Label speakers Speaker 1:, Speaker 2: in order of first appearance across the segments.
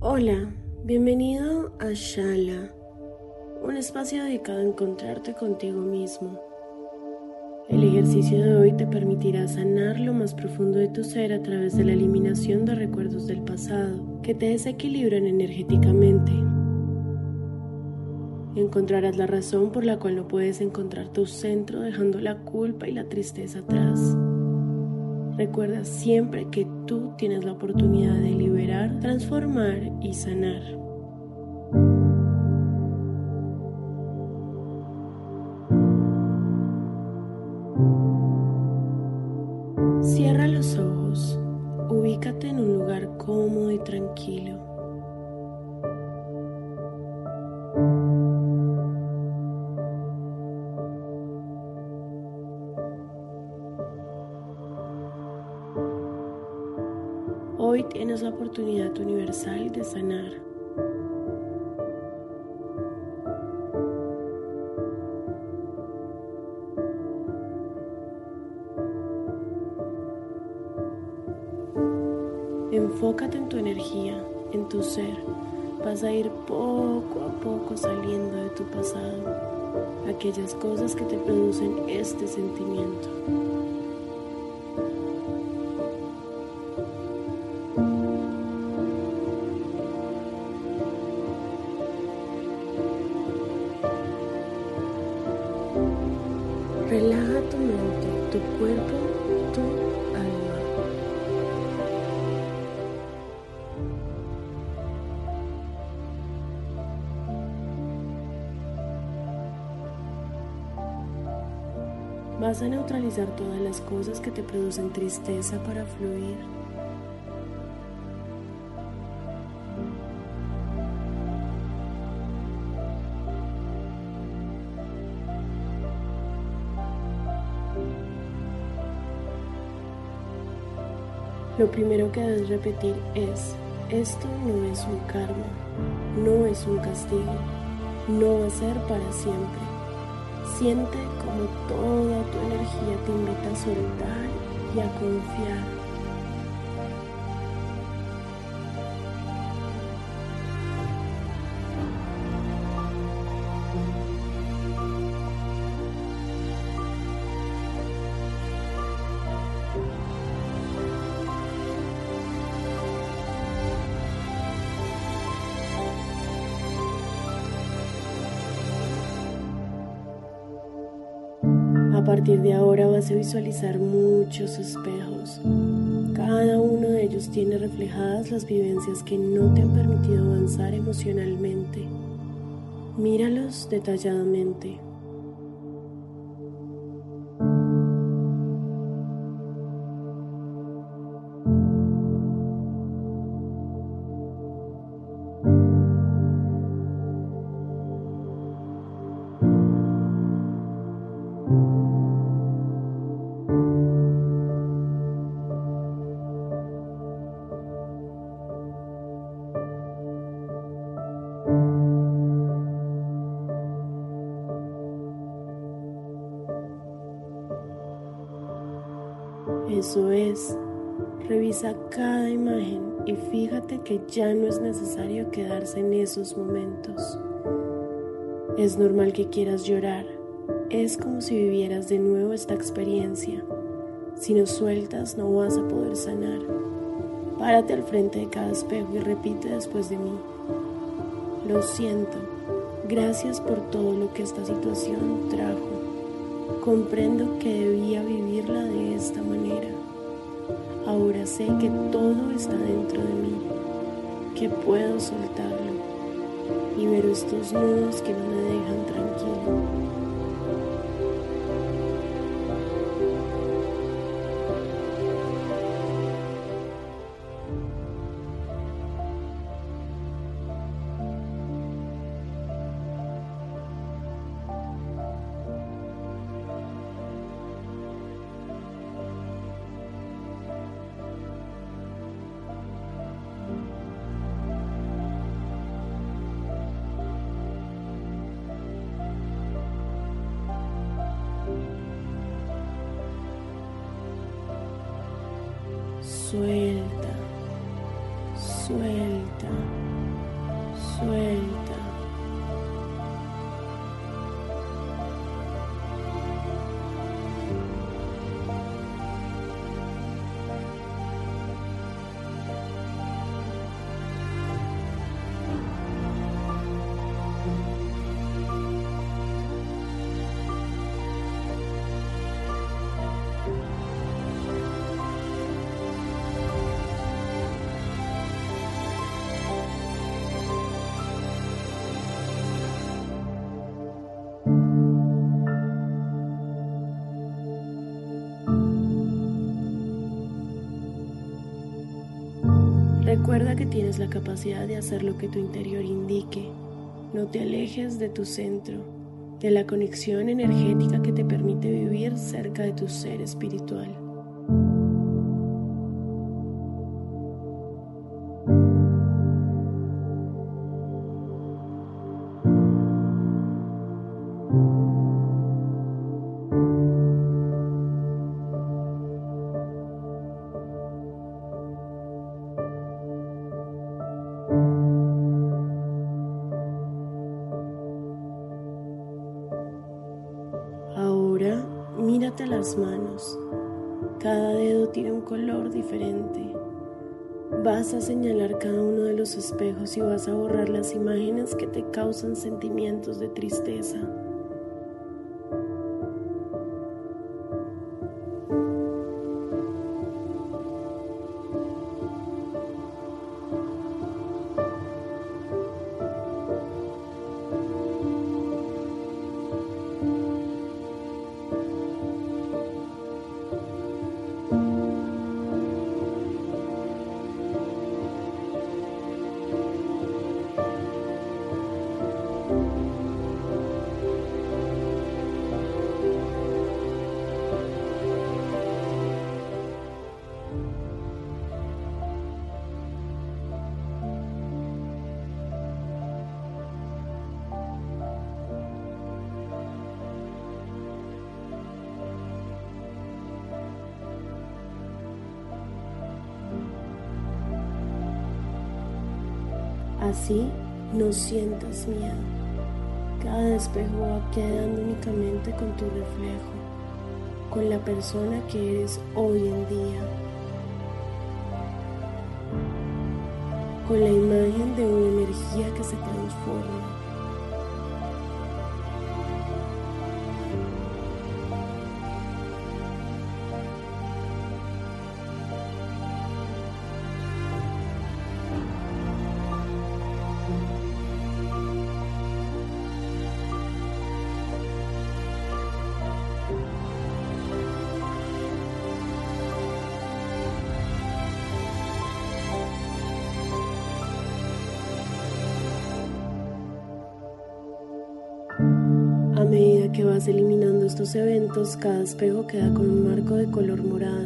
Speaker 1: Hola, bienvenido a Shala, un espacio dedicado a encontrarte contigo mismo. El ejercicio de hoy te permitirá sanar lo más profundo de tu ser a través de la eliminación de recuerdos del pasado que te desequilibran energéticamente. Encontrarás la razón por la cual no puedes encontrar tu centro dejando la culpa y la tristeza atrás. Recuerda siempre que tú tienes la oportunidad de liberar, transformar y sanar. Cierra los ojos, ubícate en un lugar cómodo y tranquilo. Oportunidad universal de sanar. Enfócate en tu energía, en tu ser. Vas a ir poco a poco saliendo de tu pasado, aquellas cosas que te producen este sentimiento. Vas a neutralizar todas las cosas que te producen tristeza para fluir. Lo primero que debes repetir es, esto no es un karma, no es un castigo, no va a ser para siempre. Siente como toda tu energía te invita a soltar y a confiar. Partir de ahora vas a visualizar muchos espejos. Cada uno de ellos tiene reflejadas las vivencias que no te han permitido avanzar emocionalmente. Míralos detalladamente. Eso es. Revisa cada imagen y fíjate que ya no es necesario quedarse en esos momentos. Es normal que quieras llorar. Es como si vivieras de nuevo esta experiencia. Si no sueltas no vas a poder sanar. Párate al frente de cada espejo y repite después de mí. Lo siento. Gracias por todo lo que esta situación trajo. Comprendo que debía vivirla de esta manera. Ahora sé que todo está dentro de mí, que puedo soltarlo y ver estos nudos que no me dejan tranquilo. Suelta, suelta, suelta. Recuerda que tienes la capacidad de hacer lo que tu interior indique. No te alejes de tu centro, de la conexión energética que te permite vivir cerca de tu ser espiritual. Diferente. Vas a señalar cada uno de los espejos y vas a borrar las imágenes que te causan sentimientos de tristeza. Así no sientas miedo. Cada espejo va quedando únicamente con tu reflejo, con la persona que eres hoy en día, con la imagen de una energía que se transforma. Eliminando estos eventos, cada espejo queda con un marco de color morado.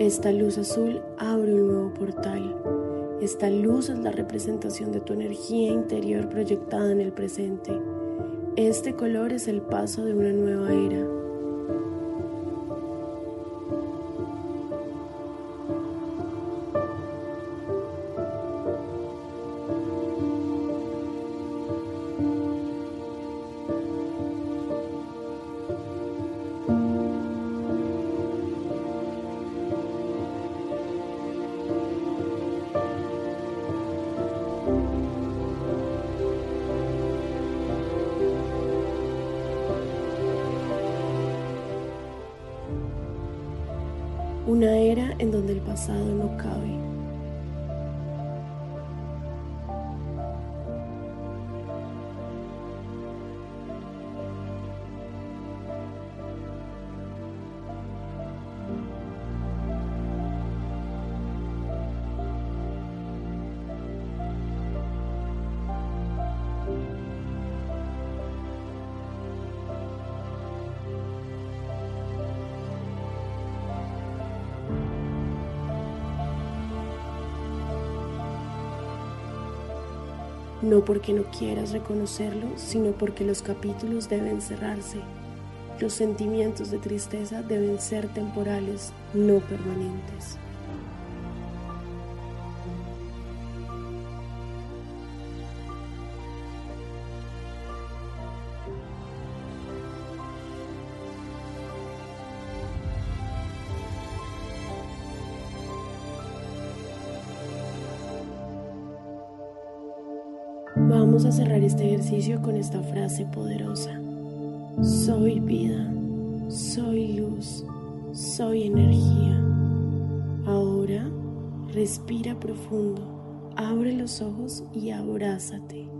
Speaker 1: Esta luz azul abre un nuevo portal. Esta luz es la representación de tu energía interior proyectada en el presente. Este color es el paso de una nueva era. En donde el pasado no cabe. No porque no quieras reconocerlo, sino porque los capítulos deben cerrarse. Los sentimientos de tristeza deben ser temporales, no permanentes. Vamos a cerrar este ejercicio con esta frase poderosa. Soy vida, soy luz, soy energía. Ahora respira profundo, abre los ojos y abrázate.